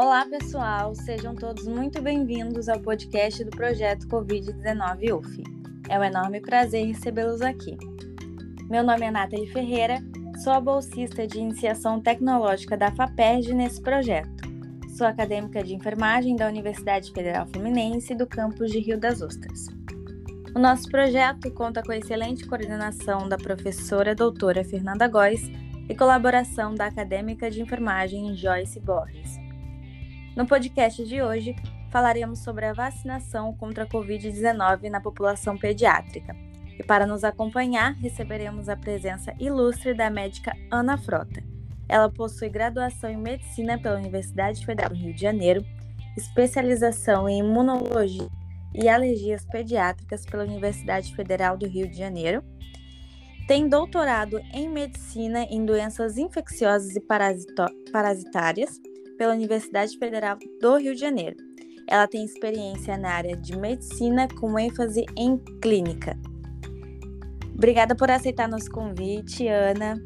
Olá, pessoal! Sejam todos muito bem-vindos ao podcast do projeto Covid-19 UF. É um enorme prazer recebê-los aqui. Meu nome é Nathalie Ferreira, sou a bolsista de iniciação tecnológica da FAPERJ nesse projeto. Sou acadêmica de enfermagem da Universidade Federal Fluminense do campus de Rio das Ostras. O nosso projeto conta com a excelente coordenação da professora doutora Fernanda Góes e colaboração da acadêmica de enfermagem Joyce Borges. No podcast de hoje, falaremos sobre a vacinação contra a Covid-19 na população pediátrica. E para nos acompanhar, receberemos a presença ilustre da médica Ana Frota. Ela possui graduação em medicina pela Universidade Federal do Rio de Janeiro, especialização em imunologia e alergias pediátricas pela Universidade Federal do Rio de Janeiro. Tem doutorado em medicina em doenças infecciosas e parasitárias pela Universidade Federal do Rio de Janeiro. Ela tem experiência na área de medicina com ênfase em clínica. Obrigada por aceitar nosso convite, Ana.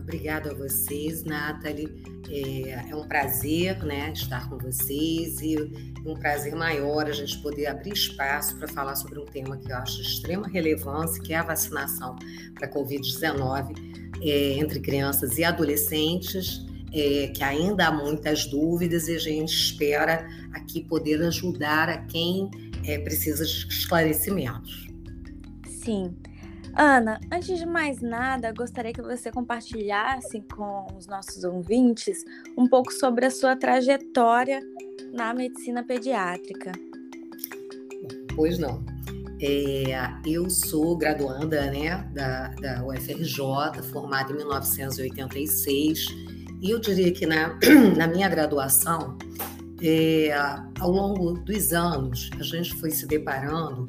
Obrigada a vocês, Nathalie. É, é, um prazer né, estar com vocês e um prazer maior a gente poder abrir espaço para falar sobre um tema que eu acho de extrema relevância, que é a vacinação para a Covid-19 é, entre crianças e adolescentes é, que ainda há muitas dúvidas e a gente espera aqui poder ajudar a quem é, precisa de esclarecimentos. Sim. Ana, antes de mais nada, gostaria que você compartilhasse com os nossos ouvintes um pouco sobre a sua trajetória na medicina pediátrica. Pois não. É, eu sou graduanda né, da, da UFRJ, formada em 1986 e eu diria que na, na minha graduação, é, ao longo dos anos, a gente foi se deparando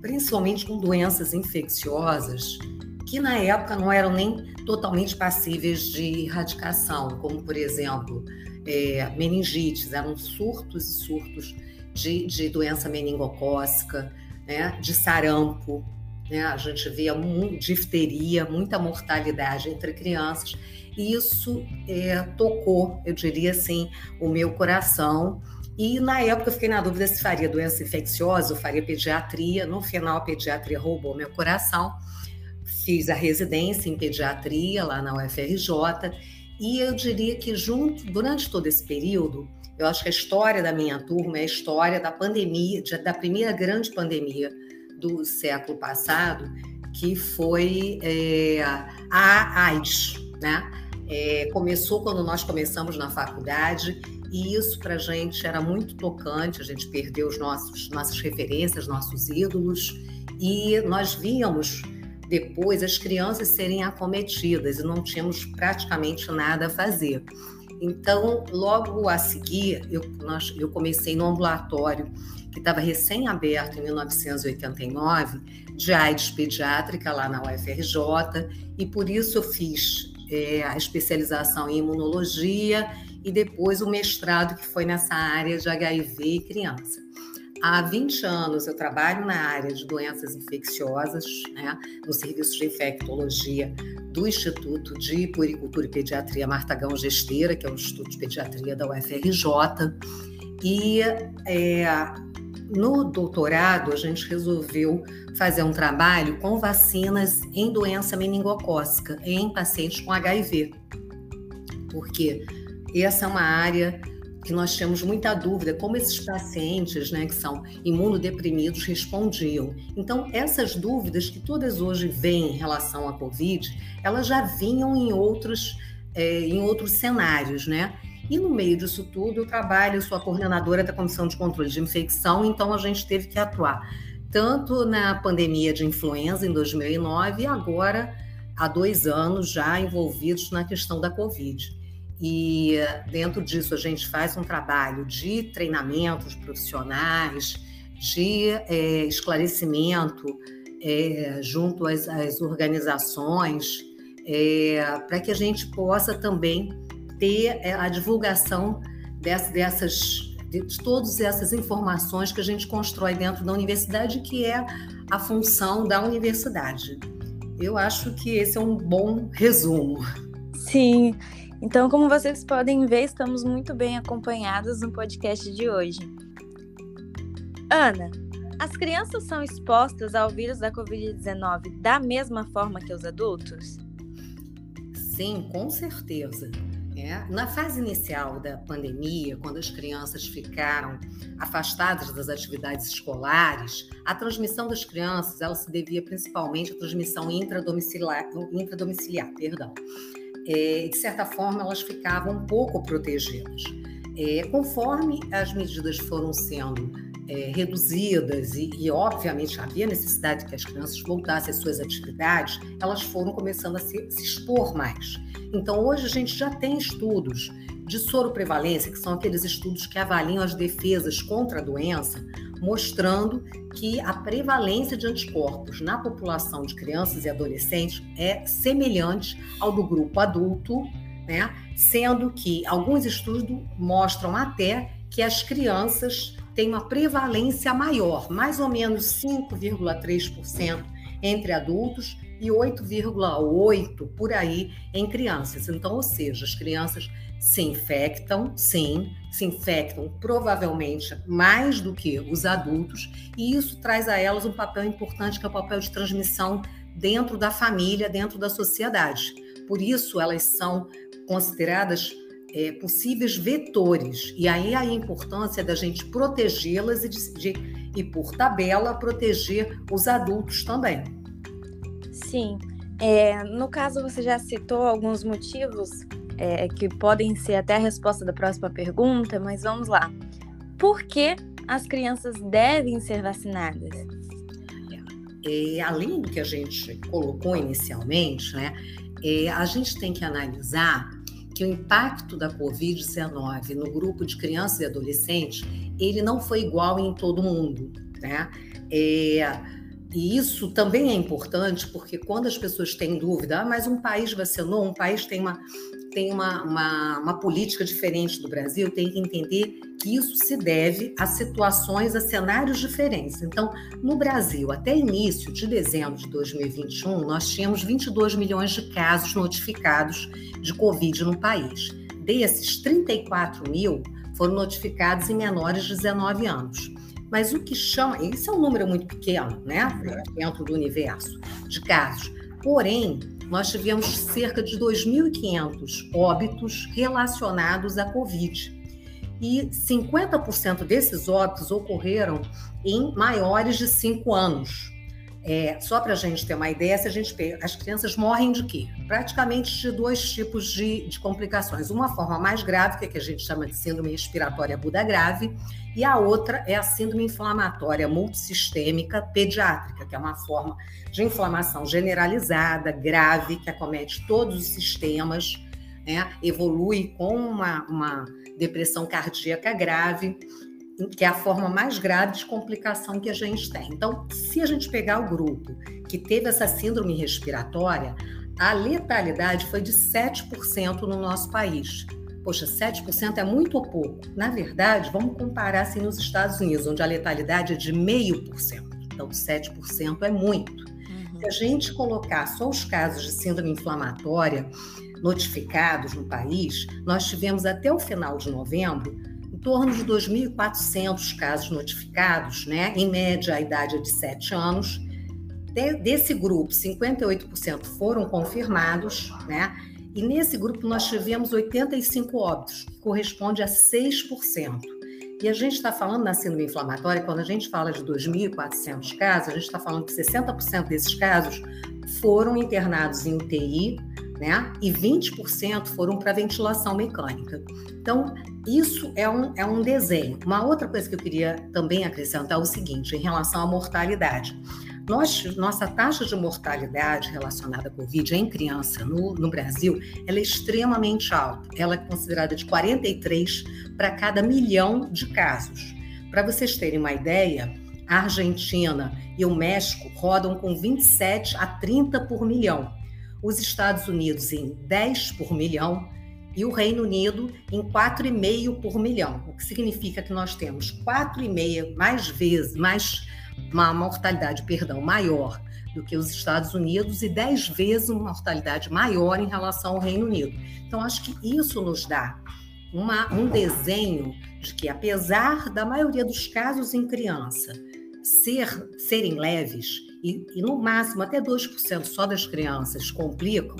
principalmente com doenças infecciosas que na época não eram nem totalmente passíveis de erradicação, como por exemplo é, meningites, eram surtos e surtos de, de doença meningocócica, né, de sarampo, né, a gente via difteria, muita mortalidade entre crianças isso é, tocou, eu diria assim, o meu coração. E na época eu fiquei na dúvida se faria doença infecciosa ou faria pediatria. No final, a pediatria roubou meu coração. Fiz a residência em pediatria lá na UFRJ. E eu diria que junto, durante todo esse período, eu acho que a história da minha turma é a história da pandemia, da primeira grande pandemia do século passado, que foi é, a AIDS, né? É, começou quando nós começamos na faculdade e isso para a gente era muito tocante. A gente perdeu os nossos nossas referências, nossos ídolos e nós víamos depois as crianças serem acometidas e não tínhamos praticamente nada a fazer. Então, logo a seguir, eu, nós, eu comecei no ambulatório que estava recém-aberto em 1989, de AIDS pediátrica lá na UFRJ, e por isso eu fiz é, a especialização em imunologia e depois o mestrado que foi nessa área de HIV e criança. Há 20 anos eu trabalho na área de doenças infecciosas, né, no serviço de infectologia do Instituto de Puericultura e Pediatria Martagão Gesteira, que é o Instituto de Pediatria da UFRJ. E é, no doutorado, a gente resolveu fazer um trabalho com vacinas em doença meningocócica em pacientes com HIV. Porque essa é uma área que nós temos muita dúvida como esses pacientes, né, que são imunodeprimidos, respondiam. Então, essas dúvidas que todas hoje vêm em relação à COVID, elas já vinham em outros, é, em outros cenários, né? E no meio disso tudo, eu trabalho, sou a coordenadora da Comissão de Controle de Infecção, então a gente teve que atuar tanto na pandemia de influenza em 2009 e agora há dois anos já envolvidos na questão da Covid. E dentro disso a gente faz um trabalho de treinamentos profissionais, de é, esclarecimento é, junto às, às organizações, é, para que a gente possa também ter é, a divulgação dessas, dessas de todas essas informações que a gente constrói dentro da universidade, que é a função da universidade. Eu acho que esse é um bom resumo. Sim, Então, como vocês podem ver, estamos muito bem acompanhados no podcast de hoje. Ana, as crianças são expostas ao vírus da Covid-19 da mesma forma que os adultos? Sim, com certeza. É, na fase inicial da pandemia, quando as crianças ficaram afastadas das atividades escolares, a transmissão das crianças ela se devia principalmente à transmissão intradomiciliar, intradomiciliar perdão. É, de certa forma, elas ficavam pouco protegidas. É, conforme as medidas foram sendo é, reduzidas e, e, obviamente, havia necessidade que as crianças voltassem às suas atividades, elas foram começando a se, se expor mais. Então, hoje a gente já tem estudos de soroprevalência, que são aqueles estudos que avaliam as defesas contra a doença, mostrando que a prevalência de anticorpos na população de crianças e adolescentes é semelhante ao do grupo adulto, né? Sendo que alguns estudos mostram até que as crianças tem uma prevalência maior, mais ou menos 5,3% entre adultos e 8,8% por aí em crianças. Então, ou seja, as crianças se infectam, sim, se infectam provavelmente mais do que os adultos, e isso traz a elas um papel importante, que é o papel de transmissão dentro da família, dentro da sociedade. Por isso, elas são consideradas é, possíveis vetores. E aí a importância da gente protegê-las e, de, de, e, por tabela, proteger os adultos também. Sim. É, no caso, você já citou alguns motivos é, que podem ser até a resposta da próxima pergunta, mas vamos lá. Por que as crianças devem ser vacinadas? É, além do que a gente colocou inicialmente, né, é, a gente tem que analisar que o impacto da Covid-19 no grupo de crianças e adolescentes, ele não foi igual em todo mundo, né? É, e isso também é importante porque quando as pessoas têm dúvida, ah, mas um país vacinou, um país tem uma, tem uma, uma, uma, política diferente do Brasil, tem que entender que isso se deve a situações, a cenários diferentes. Então, no Brasil, até início de dezembro de 2021, nós tínhamos 22 milhões de casos notificados de Covid no país. Desses, 34 mil foram notificados em menores de 19 anos. Mas o que chama, isso é um número muito pequeno, né? Dentro do universo de casos. Porém, nós tivemos cerca de 2.500 óbitos relacionados à Covid. E 50% desses óbitos ocorreram em maiores de 5 anos. É, só para a gente ter uma ideia, se a gente pega, as crianças morrem de quê? Praticamente de dois tipos de, de complicações. Uma forma mais grave, que, é que a gente chama de síndrome respiratória aguda grave, e a outra é a síndrome inflamatória multissistêmica pediátrica, que é uma forma de inflamação generalizada, grave, que acomete todos os sistemas, né? evolui com uma, uma depressão cardíaca grave que é a forma mais grave de complicação que a gente tem. Então, se a gente pegar o grupo que teve essa síndrome respiratória, a letalidade foi de 7% no nosso país. Poxa, 7% é muito ou pouco? Na verdade, vamos comparar assim nos Estados Unidos, onde a letalidade é de 0,5%. Então, 7% é muito. Uhum. Se a gente colocar só os casos de síndrome inflamatória notificados no país, nós tivemos até o final de novembro torno de 2.400 casos notificados, né? em média a idade é de 7 anos. De, desse grupo, 58% foram confirmados, né? e nesse grupo nós tivemos 85 óbitos, que corresponde a 6%. E a gente está falando na síndrome inflamatória, quando a gente fala de 2.400 casos, a gente está falando que 60% desses casos foram internados em UTI, né? E 20% foram para ventilação mecânica. Então, isso é um, é um desenho. Uma outra coisa que eu queria também acrescentar é o seguinte, em relação à mortalidade. Nós, nossa taxa de mortalidade relacionada à Covid em criança no, no Brasil ela é extremamente alta. Ela é considerada de 43 para cada milhão de casos. Para vocês terem uma ideia, a Argentina e o México rodam com 27 a 30 por milhão. Os Estados Unidos em 10 por milhão e o Reino Unido em 4,5 por milhão, o que significa que nós temos 4,5 mais vezes, mais uma mortalidade, perdão, maior do que os Estados Unidos e 10 vezes uma mortalidade maior em relação ao Reino Unido. Então, acho que isso nos dá uma, um desenho de que, apesar da maioria dos casos em criança ser, serem leves, e, e no máximo até 2% só das crianças complicam,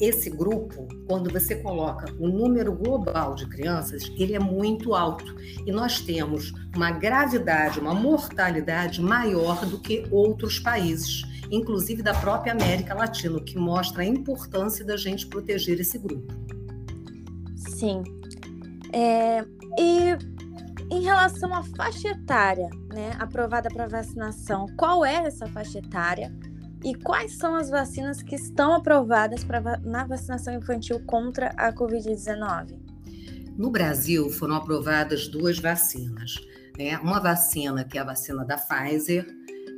esse grupo, quando você coloca o número global de crianças, ele é muito alto. E nós temos uma gravidade, uma mortalidade maior do que outros países, inclusive da própria América Latina, o que mostra a importância da gente proteger esse grupo. Sim. É, e em relação à faixa etária, né, aprovada para vacinação, qual é essa faixa etária? E quais são as vacinas que estão aprovadas pra, na vacinação infantil contra a Covid-19? No Brasil, foram aprovadas duas vacinas. Né? Uma vacina, que é a vacina da Pfizer,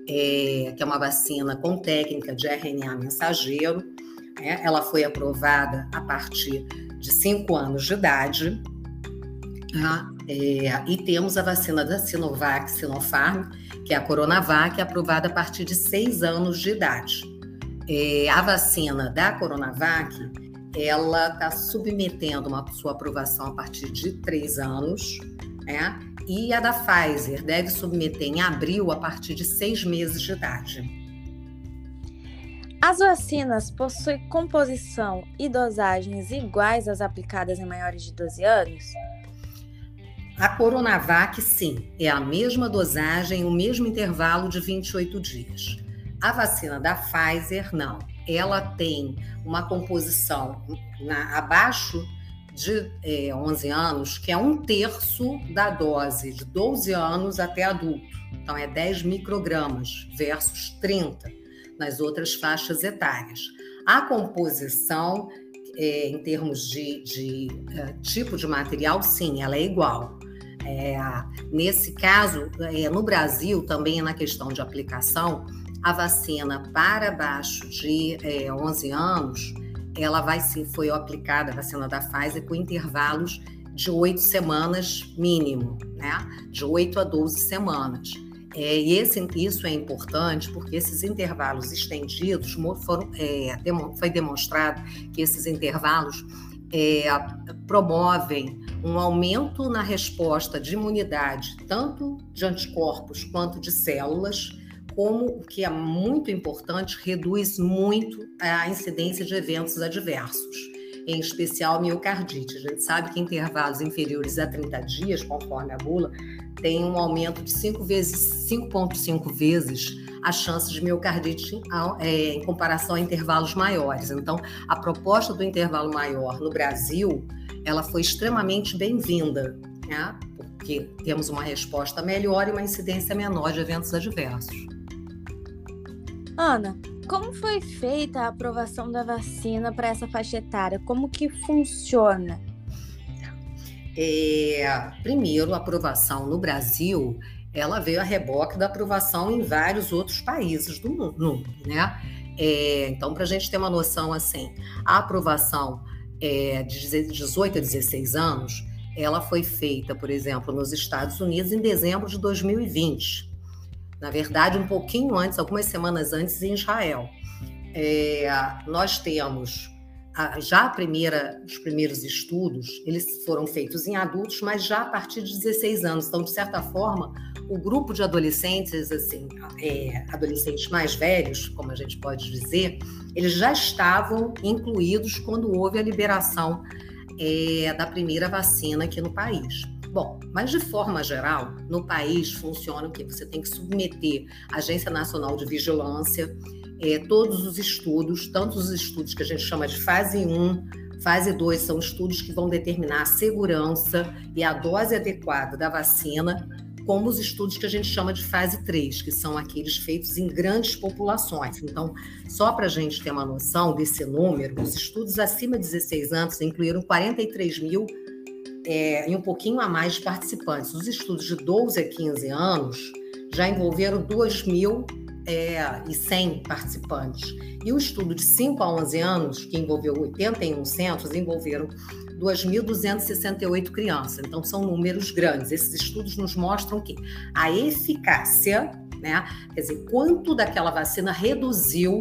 é, que é uma vacina com técnica de RNA mensageiro. Né? Ela foi aprovada a partir de 5 anos de idade. Tá? É, e temos a vacina da Sinovac, Sinopharm, que é a Coronavac, aprovada a partir de seis anos de idade. É, a vacina da Coronavac, ela está submetendo uma sua aprovação a partir de três anos, né? E a da Pfizer deve submeter em abril a partir de seis meses de idade. As vacinas possuem composição e dosagens iguais às aplicadas em maiores de 12 anos? A Coronavac, sim, é a mesma dosagem, o mesmo intervalo de 28 dias. A vacina da Pfizer, não. Ela tem uma composição na, abaixo de é, 11 anos, que é um terço da dose de 12 anos até adulto. Então, é 10 microgramas versus 30 nas outras faixas etárias. A composição, é, em termos de, de é, tipo de material, sim, ela é igual. É, nesse caso, é, no Brasil, também na questão de aplicação, a vacina para baixo de é, 11 anos, ela vai ser, foi aplicada, a vacina da Pfizer, com intervalos de oito semanas mínimo, né? De 8 a 12 semanas. É, e esse, isso é importante porque esses intervalos estendidos foram, é, foi demonstrado que esses intervalos é, promovem um aumento na resposta de imunidade, tanto de anticorpos quanto de células, como o que é muito importante, reduz muito a incidência de eventos adversos, em especial miocardite. A gente sabe que intervalos inferiores a 30 dias, conforme a bula, tem um aumento de 5 vezes, 5,5 vezes a chance de miocardite é, em comparação a intervalos maiores. Então, a proposta do intervalo maior no Brasil, ela foi extremamente bem-vinda, né? porque temos uma resposta melhor e uma incidência menor de eventos adversos. Ana, como foi feita a aprovação da vacina para essa faixa etária? Como que funciona? É, primeiro, a aprovação no Brasil ela veio a reboque da aprovação em vários outros países do mundo, né? É, então, para a gente ter uma noção assim, a aprovação é, de 18 a 16 anos, ela foi feita, por exemplo, nos Estados Unidos em dezembro de 2020. Na verdade, um pouquinho antes, algumas semanas antes, em Israel. É, nós temos já a primeira, os primeiros estudos, eles foram feitos em adultos, mas já a partir de 16 anos. Então, de certa forma, o grupo de adolescentes, assim, é, adolescentes mais velhos, como a gente pode dizer, eles já estavam incluídos quando houve a liberação é, da primeira vacina aqui no país. Bom, mas de forma geral, no país funciona o que você tem que submeter a Agência Nacional de Vigilância, é, todos os estudos, tanto os estudos que a gente chama de fase 1, fase 2, são estudos que vão determinar a segurança e a dose adequada da vacina, como os estudos que a gente chama de fase 3, que são aqueles feitos em grandes populações. Então, só para a gente ter uma noção desse número, os estudos acima de 16 anos incluíram 43 mil é, e um pouquinho a mais de participantes. Os estudos de 12 a 15 anos já envolveram 2 mil é, e 100 participantes. E o estudo de 5 a 11 anos, que envolveu 81 centros, envolveram 2.268 crianças. Então, são números grandes. Esses estudos nos mostram que a eficácia né? Quer dizer, quanto daquela vacina reduziu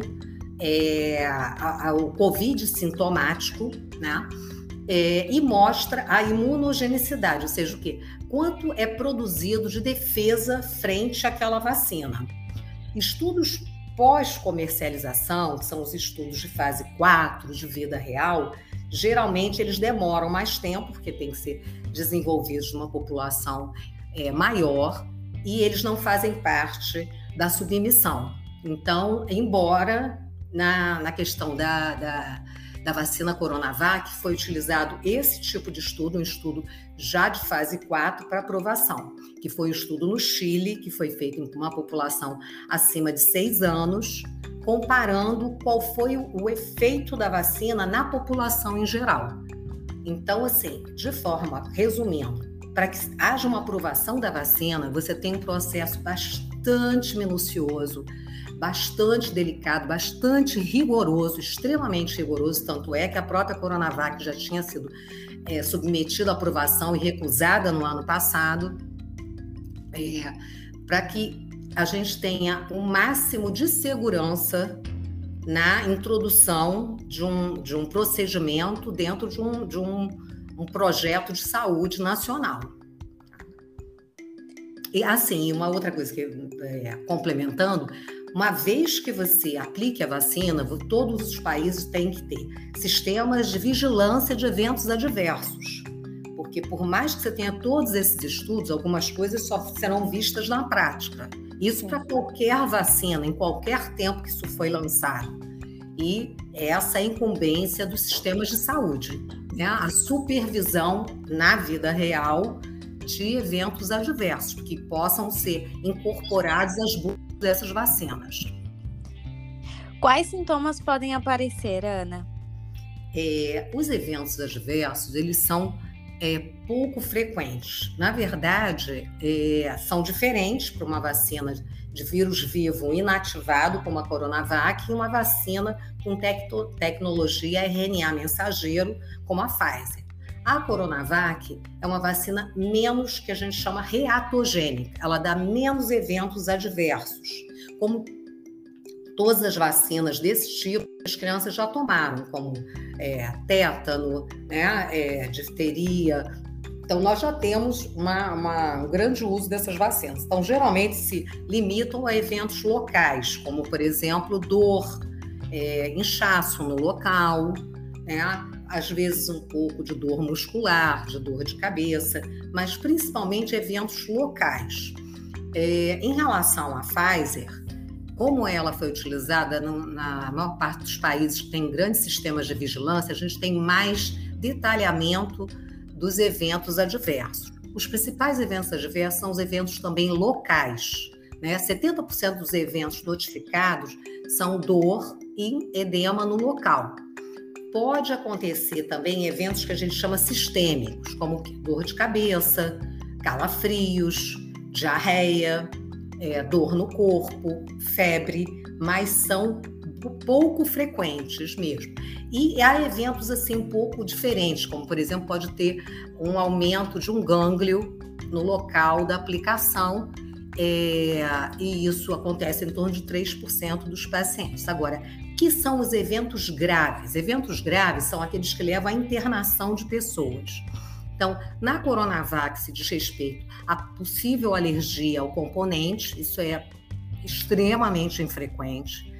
é, a, a, o Covid sintomático, né? É, e mostra a imunogenicidade, ou seja, o quê? Quanto é produzido de defesa frente àquela vacina. Estudos pós-comercialização, que são os estudos de fase 4 de vida real, geralmente eles demoram mais tempo, porque tem que ser desenvolvidos numa população é, maior, e eles não fazem parte da submissão. Então, embora na, na questão da, da, da vacina Coronavac foi utilizado esse tipo de estudo, um estudo já de fase 4 para aprovação, que foi um estudo no Chile, que foi feito com uma população acima de 6 anos, comparando qual foi o efeito da vacina na população em geral. Então, assim, de forma, resumindo, para que haja uma aprovação da vacina, você tem um processo bastante minucioso, bastante delicado, bastante rigoroso, extremamente rigoroso, tanto é que a própria Coronavac já tinha sido é, submetida à aprovação e recusada no ano passado, é, para que a gente tenha o um máximo de segurança na introdução de um, de um procedimento dentro de um, de um, um projeto de saúde nacional. E assim, uma outra coisa que é, complementando, uma vez que você aplique a vacina, todos os países têm que ter sistemas de vigilância de eventos adversos. Porque por mais que você tenha todos esses estudos, algumas coisas só serão vistas na prática. Isso para qualquer vacina, em qualquer tempo que isso foi lançado. E essa é a incumbência dos sistemas de saúde, né? a supervisão na vida real de eventos adversos que possam ser incorporados às dessas vacinas. Quais sintomas podem aparecer, Ana? É, os eventos adversos, eles são é, pouco frequentes. Na verdade, é, são diferentes para uma vacina de vírus vivo inativado, como a Coronavac, e uma vacina com tecnologia RNA mensageiro, como a Pfizer. A Coronavac é uma vacina menos que a gente chama reatogênica, ela dá menos eventos adversos, como todas as vacinas desse tipo as crianças já tomaram, como é, tétano, né, é, difteria. Então, nós já temos uma, uma, um grande uso dessas vacinas. Então, geralmente se limitam a eventos locais, como, por exemplo, dor, é, inchaço no local, né? às vezes um pouco de dor muscular, de dor de cabeça, mas principalmente eventos locais. É, em relação à Pfizer, como ela foi utilizada no, na maior parte dos países que tem grandes sistemas de vigilância, a gente tem mais detalhamento dos eventos adversos. Os principais eventos adversos são os eventos também locais. Né? 70% dos eventos notificados são dor e edema no local pode acontecer também eventos que a gente chama sistêmicos, como dor de cabeça, calafrios, diarreia, é, dor no corpo, febre, mas são pouco frequentes mesmo. E há eventos assim um pouco diferentes, como por exemplo pode ter um aumento de um gânglio no local da aplicação é, e isso acontece em torno de 3% dos pacientes. Agora, que são os eventos graves? Eventos graves são aqueles que levam à internação de pessoas. Então, na Coronavac se diz respeito à possível alergia ao componente, isso é extremamente infrequente.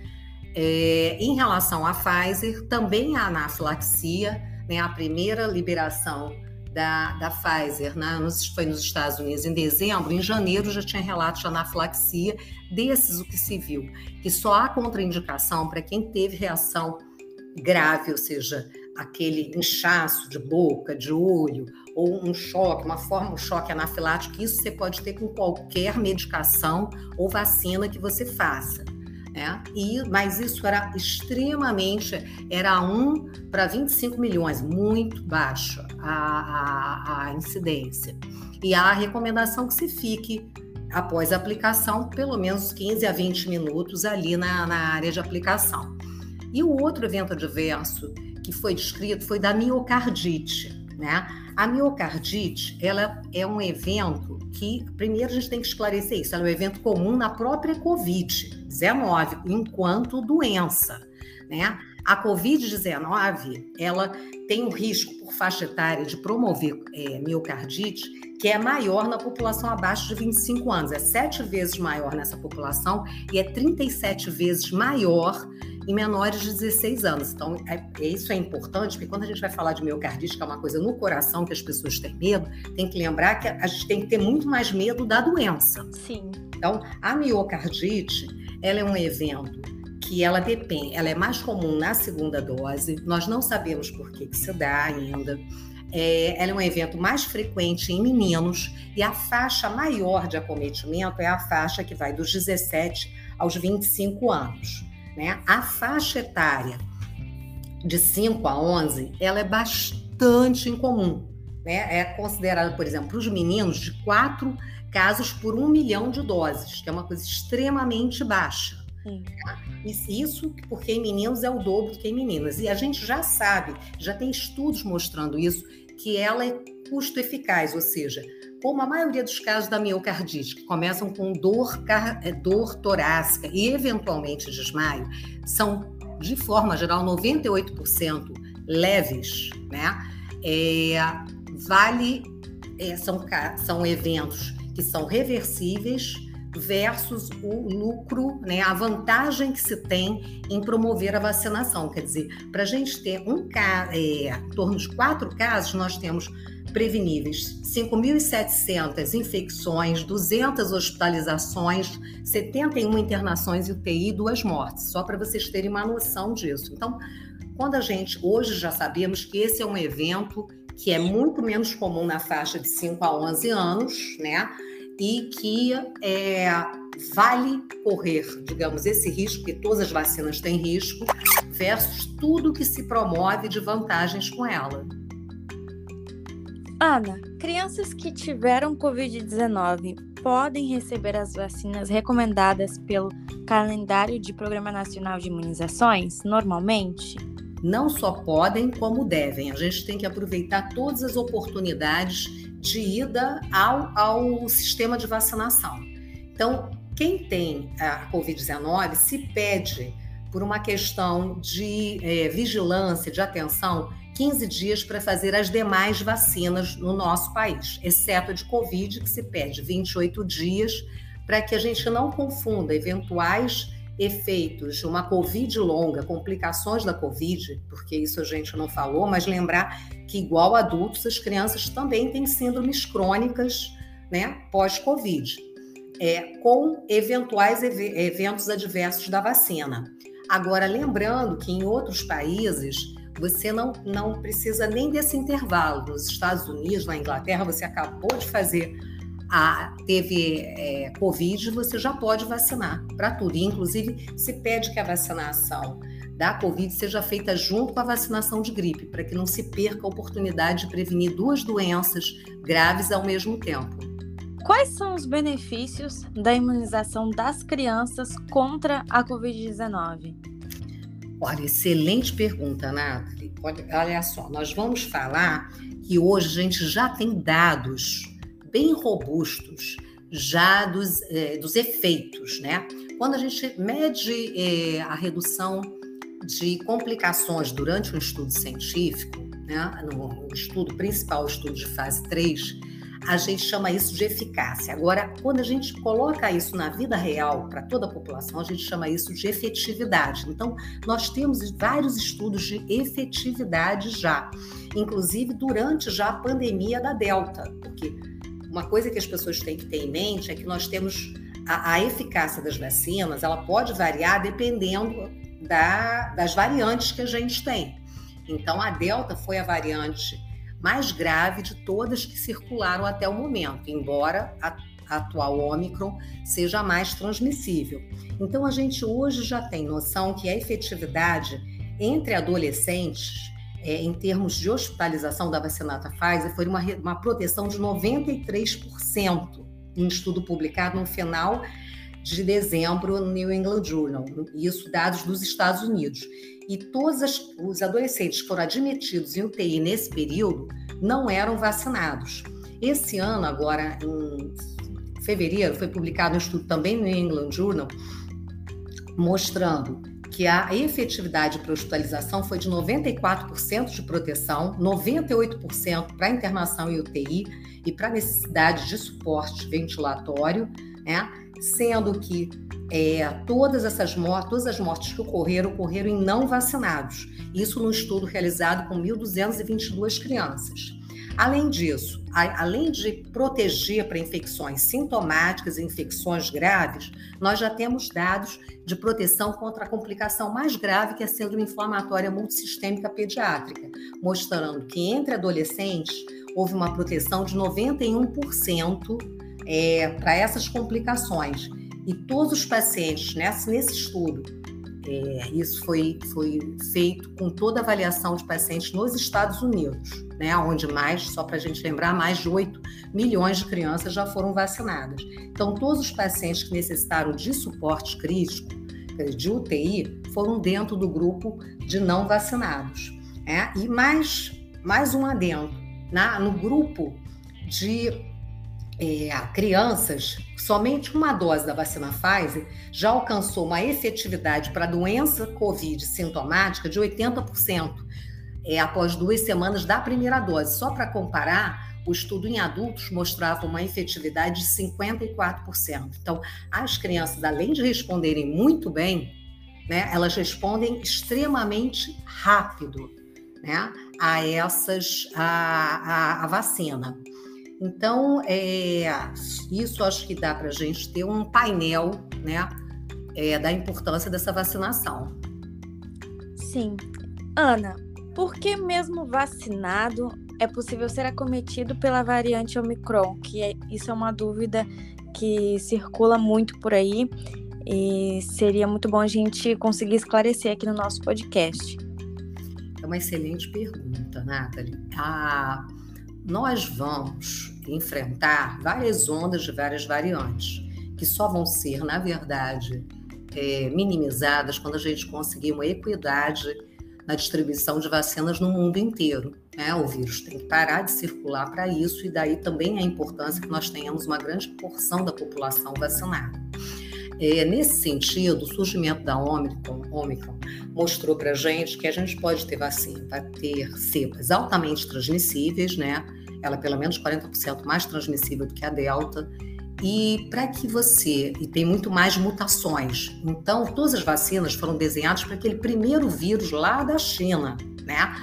É, em relação à Pfizer, também a anafilaxia, né, a primeira liberação da, da Pfizer, né? foi nos Estados Unidos em dezembro, em janeiro já tinha relatos de anafilaxia, desses o que se viu, que só há contraindicação para quem teve reação grave, ou seja, aquele inchaço de boca, de olho, ou um choque, uma forma de choque anafilático, isso você pode ter com qualquer medicação ou vacina que você faça. Né? E, mas isso era extremamente, era 1 para 25 milhões, muito baixa a, a, a incidência. E a recomendação que se fique após a aplicação, pelo menos 15 a 20 minutos ali na, na área de aplicação. E o outro evento adverso que foi descrito foi da miocardite. Né? A miocardite, ela é um evento que, primeiro, a gente tem que esclarecer isso, ela é um evento comum na própria COVID-19, enquanto doença, né? A COVID-19, ela tem um risco por faixa etária de promover é, miocardite que é maior na população abaixo de 25 anos. É sete vezes maior nessa população e é 37 vezes maior em menores de 16 anos. Então, é, é, isso é importante, porque quando a gente vai falar de miocardite, que é uma coisa no coração que as pessoas têm medo, tem que lembrar que a gente tem que ter muito mais medo da doença. Sim. Então, a miocardite, ela é um evento que ela depende, ela é mais comum na segunda dose. Nós não sabemos por que, que se dá ainda. É, ela é um evento mais frequente em meninos e a faixa maior de acometimento é a faixa que vai dos 17 aos 25 anos. Né? A faixa etária de 5 a 11 ela é bastante incomum. Né? É considerada, por exemplo, para os meninos, de 4 casos por um milhão de doses, que é uma coisa extremamente baixa. Sim. Isso porque em meninos é o dobro do que em meninas. E a gente já sabe, já tem estudos mostrando isso, que ela é custo eficaz, ou seja, como a maioria dos casos da miocardite, que começam com dor, é, dor torácica e eventualmente desmaio, são, de forma geral, 98% leves, né? É, vale, é, são, são eventos que são reversíveis versus o lucro, né, a vantagem que se tem em promover a vacinação. Quer dizer, para a gente ter um é, em torno de quatro casos, nós temos preveníveis 5.700 infecções, 200 hospitalizações, 71 internações e UTI e duas mortes, só para vocês terem uma noção disso. Então, quando a gente, hoje já sabemos que esse é um evento que é muito menos comum na faixa de 5 a 11 anos, né? E que é, vale correr, digamos, esse risco, que todas as vacinas têm risco, versus tudo que se promove de vantagens com ela. Ana, crianças que tiveram Covid-19 podem receber as vacinas recomendadas pelo calendário de Programa Nacional de Imunizações normalmente? Não só podem, como devem. A gente tem que aproveitar todas as oportunidades de ida ao, ao sistema de vacinação. Então, quem tem a Covid-19 se pede, por uma questão de é, vigilância, de atenção, 15 dias para fazer as demais vacinas no nosso país, exceto a de Covid, que se pede 28 dias, para que a gente não confunda eventuais efeitos, uma Covid longa, complicações da Covid, porque isso a gente não falou, mas lembrar que, igual adultos, as crianças também têm síndromes crônicas né, pós-Covid, é, com eventuais ev eventos adversos da vacina. Agora, lembrando que em outros países você não, não precisa nem desse intervalo. Nos Estados Unidos, na Inglaterra, você acabou de fazer a, teve é, Covid, você já pode vacinar para tudo. E, inclusive, se pede que a vacinação da Covid seja feita junto com a vacinação de gripe, para que não se perca a oportunidade de prevenir duas doenças graves ao mesmo tempo. Quais são os benefícios da imunização das crianças contra a Covid-19? Olha, excelente pergunta, Nathalie. Olha só, nós vamos falar que hoje a gente já tem dados bem robustos já dos, é, dos efeitos, né? Quando a gente mede é, a redução de complicações durante um estudo científico, né, no estudo principal, o estudo de fase 3, a gente chama isso de eficácia. Agora, quando a gente coloca isso na vida real para toda a população, a gente chama isso de efetividade. Então, nós temos vários estudos de efetividade já, inclusive durante já a pandemia da Delta, porque uma coisa que as pessoas têm que ter em mente é que nós temos a, a eficácia das vacinas, ela pode variar dependendo da, das variantes que a gente tem. Então, a Delta foi a variante mais grave de todas que circularam até o momento, embora a, atual Omicron seja mais transmissível. Então, a gente hoje já tem noção que a efetividade entre adolescentes é, em termos de hospitalização da vacinata Pfizer, foi uma, uma proteção de 93%, em um estudo publicado no final de dezembro no New England Journal, isso dados dos Estados Unidos. e todos os adolescentes que foram admitidos em UTI nesse período não eram vacinados. Esse ano, agora em fevereiro, foi publicado um estudo também no New England Journal mostrando que a efetividade para hospitalização foi de 94% de proteção, 98% para internação e UTI e para necessidade de suporte ventilatório, né? sendo que é, todas essas mortes, todas as mortes que ocorreram, ocorreram em não vacinados. Isso no estudo realizado com 1.222 crianças. Além disso, a, além de proteger para infecções sintomáticas e infecções graves, nós já temos dados de proteção contra a complicação mais grave, que é a síndrome inflamatória multissistêmica pediátrica, mostrando que entre adolescentes houve uma proteção de 91% é, para essas complicações. E todos os pacientes nesse, nesse estudo, é, isso foi, foi feito com toda a avaliação de pacientes nos Estados Unidos, né, onde mais, só para a gente lembrar, mais de 8 milhões de crianças já foram vacinadas. Então, todos os pacientes que necessitaram de suporte crítico, de UTI, foram dentro do grupo de não vacinados. É? E mais, mais um adendo, na, no grupo de é, crianças, somente uma dose da vacina Pfizer já alcançou uma efetividade para a doença COVID sintomática de 80%, é, após duas semanas da primeira dose. Só para comparar, o estudo em adultos mostrava uma efetividade de 54%. Então, as crianças, além de responderem muito bem, né, elas respondem extremamente rápido né, a essas a, a, a vacina. Então, é, isso acho que dá para a gente ter um painel né, é, da importância dessa vacinação. Sim. Ana, por que mesmo vacinado é possível ser acometido pela variante Omicron? Que é, isso é uma dúvida que circula muito por aí e seria muito bom a gente conseguir esclarecer aqui no nosso podcast. É uma excelente pergunta, Nathalie. A nós vamos enfrentar várias ondas de várias variantes, que só vão ser, na verdade, é, minimizadas quando a gente conseguir uma equidade na distribuição de vacinas no mundo inteiro. Né? O vírus tem que parar de circular para isso, e daí também a importância que nós tenhamos uma grande porção da população vacinada. É, nesse sentido, o surgimento da Omicron, Omicron mostrou para a gente que a gente pode ter vacina, vai ter cepas altamente transmissíveis, né? ela é pelo menos 40% mais transmissível do que a Delta. E para que você. E tem muito mais mutações. Então, todas as vacinas foram desenhadas para aquele primeiro vírus lá da China, né?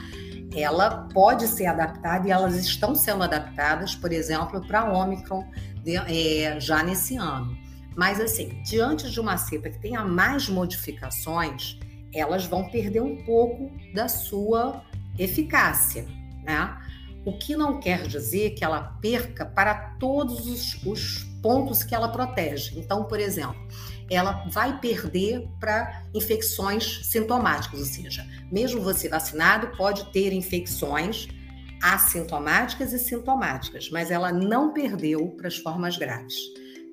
Ela pode ser adaptada e elas estão sendo adaptadas, por exemplo, para a Omicron de, é, já nesse ano. Mas, assim, diante de uma cepa que tenha mais modificações, elas vão perder um pouco da sua eficácia, né? o que não quer dizer que ela perca para todos os, os pontos que ela protege. Então, por exemplo, ela vai perder para infecções sintomáticas, ou seja, mesmo você vacinado pode ter infecções assintomáticas e sintomáticas, mas ela não perdeu para as formas graves.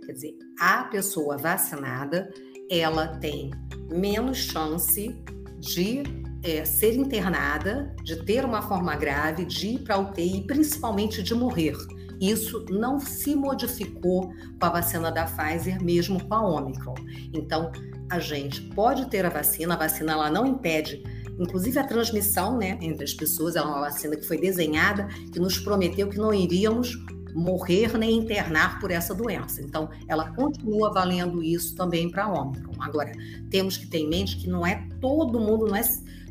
Quer dizer, a pessoa vacinada, ela tem menos chance de é, ser internada, de ter uma forma grave, de ir para UTI principalmente de morrer. Isso não se modificou com a vacina da Pfizer, mesmo com a Omicron. Então, a gente pode ter a vacina, a vacina ela não impede, inclusive a transmissão né, entre as pessoas, é uma vacina que foi desenhada, que nos prometeu que não iríamos morrer nem internar por essa doença. Então, ela continua valendo isso também para Omicron. Agora, temos que ter em mente que não é todo mundo, não é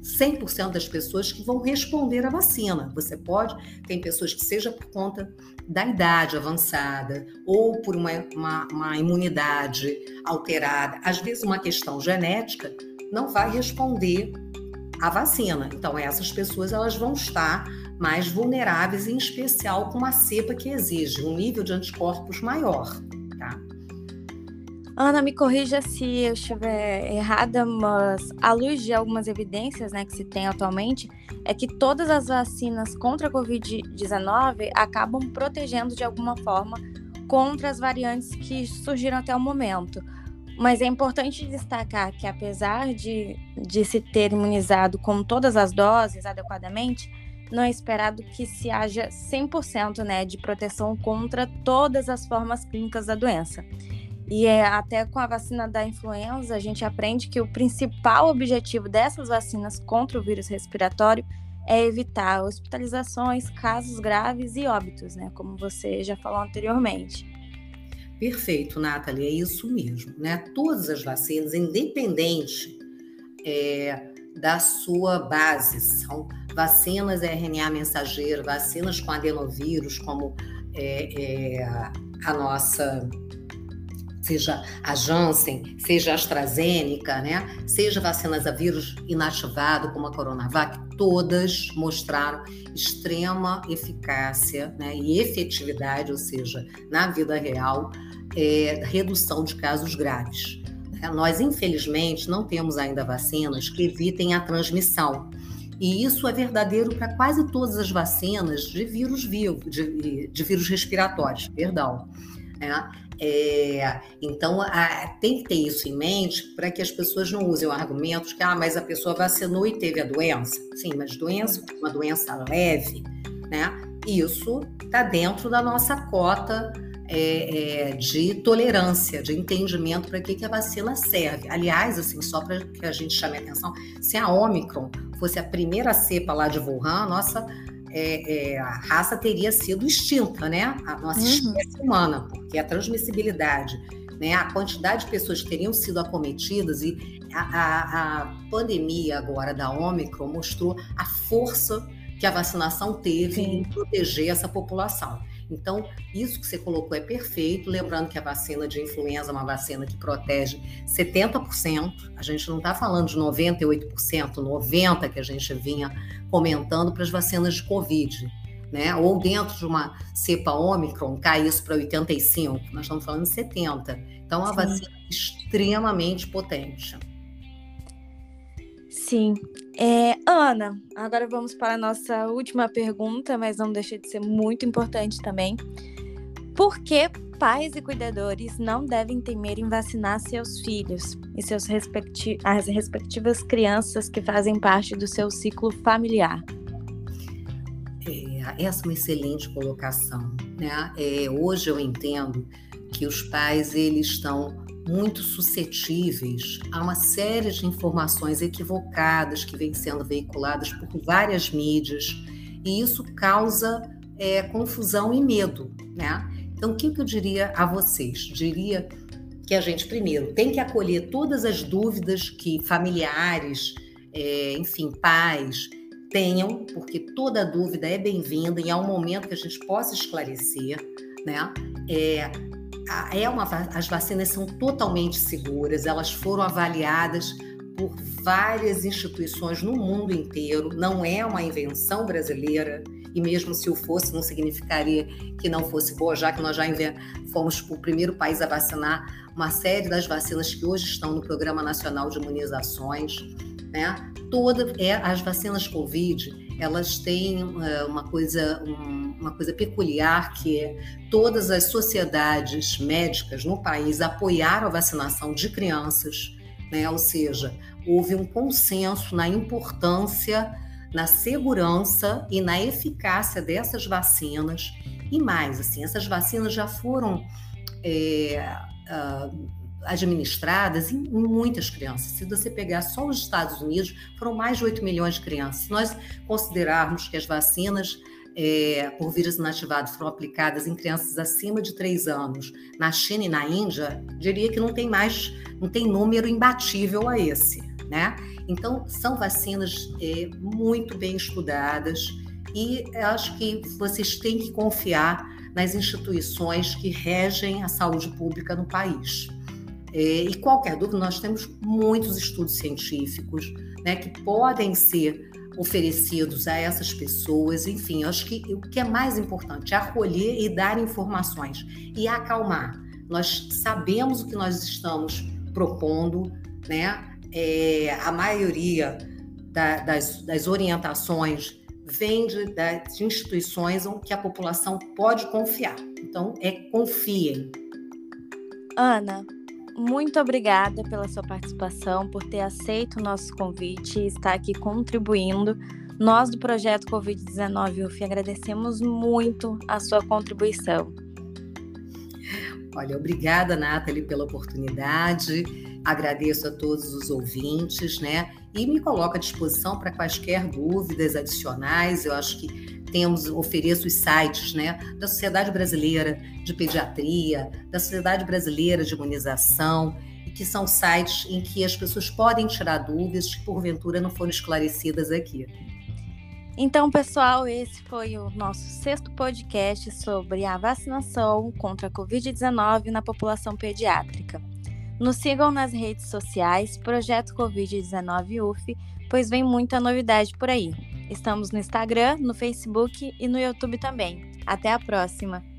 100% das pessoas que vão responder à vacina. Você pode, tem pessoas que, seja por conta da idade avançada ou por uma, uma, uma imunidade alterada, às vezes uma questão genética, não vai responder à vacina. Então, essas pessoas elas vão estar mais vulneráveis, em especial com uma cepa que exige um nível de anticorpos maior. Tá? Ana, me corrija se eu estiver errada, mas à luz de algumas evidências né, que se tem atualmente, é que todas as vacinas contra a Covid-19 acabam protegendo de alguma forma contra as variantes que surgiram até o momento. Mas é importante destacar que, apesar de, de se ter imunizado com todas as doses adequadamente, não é esperado que se haja 100% né, de proteção contra todas as formas clínicas da doença. E é, até com a vacina da influenza, a gente aprende que o principal objetivo dessas vacinas contra o vírus respiratório é evitar hospitalizações, casos graves e óbitos, né? Como você já falou anteriormente. Perfeito, Nathalie, é isso mesmo, né? Todas as vacinas, independente é, da sua base, são vacinas RNA mensageiro, vacinas com adenovírus, como é, é, a nossa seja a Janssen, seja a AstraZeneca, né? seja vacinas a vírus inativado, como a Coronavac, todas mostraram extrema eficácia né? e efetividade, ou seja, na vida real, é, redução de casos graves. Né? Nós, infelizmente, não temos ainda vacinas que evitem a transmissão. E isso é verdadeiro para quase todas as vacinas de vírus vivo, de, de vírus respiratórios, perdão. Né? É, então, a, tem que ter isso em mente para que as pessoas não usem o argumento de que, ah, mas a pessoa vacinou e teve a doença. Sim, mas doença, uma doença leve, né? Isso está dentro da nossa cota é, é, de tolerância, de entendimento para que, que a vacina serve. Aliás, assim, só para que a gente chame a atenção, se a Omicron fosse a primeira cepa lá de Wuhan, nossa é, é, a raça teria sido extinta, né? A nossa uhum. espécie humana, porque a transmissibilidade, né? A quantidade de pessoas que teriam sido acometidas e a, a, a pandemia agora da Omicron mostrou a força que a vacinação teve Sim. em proteger essa população. Então, isso que você colocou é perfeito, lembrando que a vacina de influenza é uma vacina que protege 70%, a gente não está falando de 98%, 90% que a gente vinha comentando para as vacinas de Covid. Né? Ou dentro de uma cepa Omicron, cai isso para 85, nós estamos falando de 70. Então, é uma Sim. vacina extremamente potente. Sim. É, Ana, agora vamos para a nossa última pergunta, mas não deixa de ser muito importante também. Por que pais e cuidadores não devem temer em vacinar seus filhos e seus respecti as respectivas crianças que fazem parte do seu ciclo familiar? É, essa é uma excelente colocação. Né? É, hoje eu entendo que os pais eles estão muito suscetíveis a uma série de informações equivocadas que vêm sendo veiculadas por várias mídias, e isso causa é, confusão e medo, né? Então, o que eu diria a vocês? Diria que a gente, primeiro, tem que acolher todas as dúvidas que familiares, é, enfim, pais tenham, porque toda dúvida é bem-vinda e é um momento que a gente possa esclarecer, né? É, é uma, as vacinas são totalmente seguras, elas foram avaliadas por várias instituições no mundo inteiro, não é uma invenção brasileira, e mesmo se o fosse, não significaria que não fosse boa, já que nós já fomos o primeiro país a vacinar uma série das vacinas que hoje estão no Programa Nacional de Imunizações. Né? Toda, é, as vacinas Covid, elas têm uh, uma coisa. Um, uma coisa peculiar que é todas as sociedades médicas no país apoiaram a vacinação de crianças, né? Ou seja, houve um consenso na importância, na segurança e na eficácia dessas vacinas e mais, assim, essas vacinas já foram é, uh, administradas em muitas crianças. Se você pegar só os Estados Unidos, foram mais de 8 milhões de crianças. Se nós considerarmos que as vacinas é, por vírus inativado foram aplicadas em crianças acima de 3 anos na China e na Índia, diria que não tem mais, não tem número imbatível a esse, né? Então, são vacinas é, muito bem estudadas e acho que vocês têm que confiar nas instituições que regem a saúde pública no país. É, e qualquer dúvida, nós temos muitos estudos científicos né, que podem ser oferecidos a essas pessoas. Enfim, acho que o que é mais importante é acolher e dar informações e acalmar. Nós sabemos o que nós estamos propondo, né? É, a maioria da, das, das, orientações vem de, das instituições que a população pode confiar. Então, é confiem. Ana, muito obrigada pela sua participação, por ter aceito o nosso convite e estar aqui contribuindo. Nós do projeto Covid-19 UF agradecemos muito a sua contribuição. Olha, obrigada, Nathalie, pela oportunidade. Agradeço a todos os ouvintes, né? E me coloco à disposição para quaisquer dúvidas adicionais. Eu acho que temos, ofereço os sites né, da Sociedade Brasileira de Pediatria, da Sociedade Brasileira de Imunização, que são sites em que as pessoas podem tirar dúvidas que porventura não foram esclarecidas aqui. Então, pessoal, esse foi o nosso sexto podcast sobre a vacinação contra a Covid-19 na população pediátrica. Nos sigam nas redes sociais, Projeto Covid-19 UF, pois vem muita novidade por aí. Estamos no Instagram, no Facebook e no YouTube também. Até a próxima!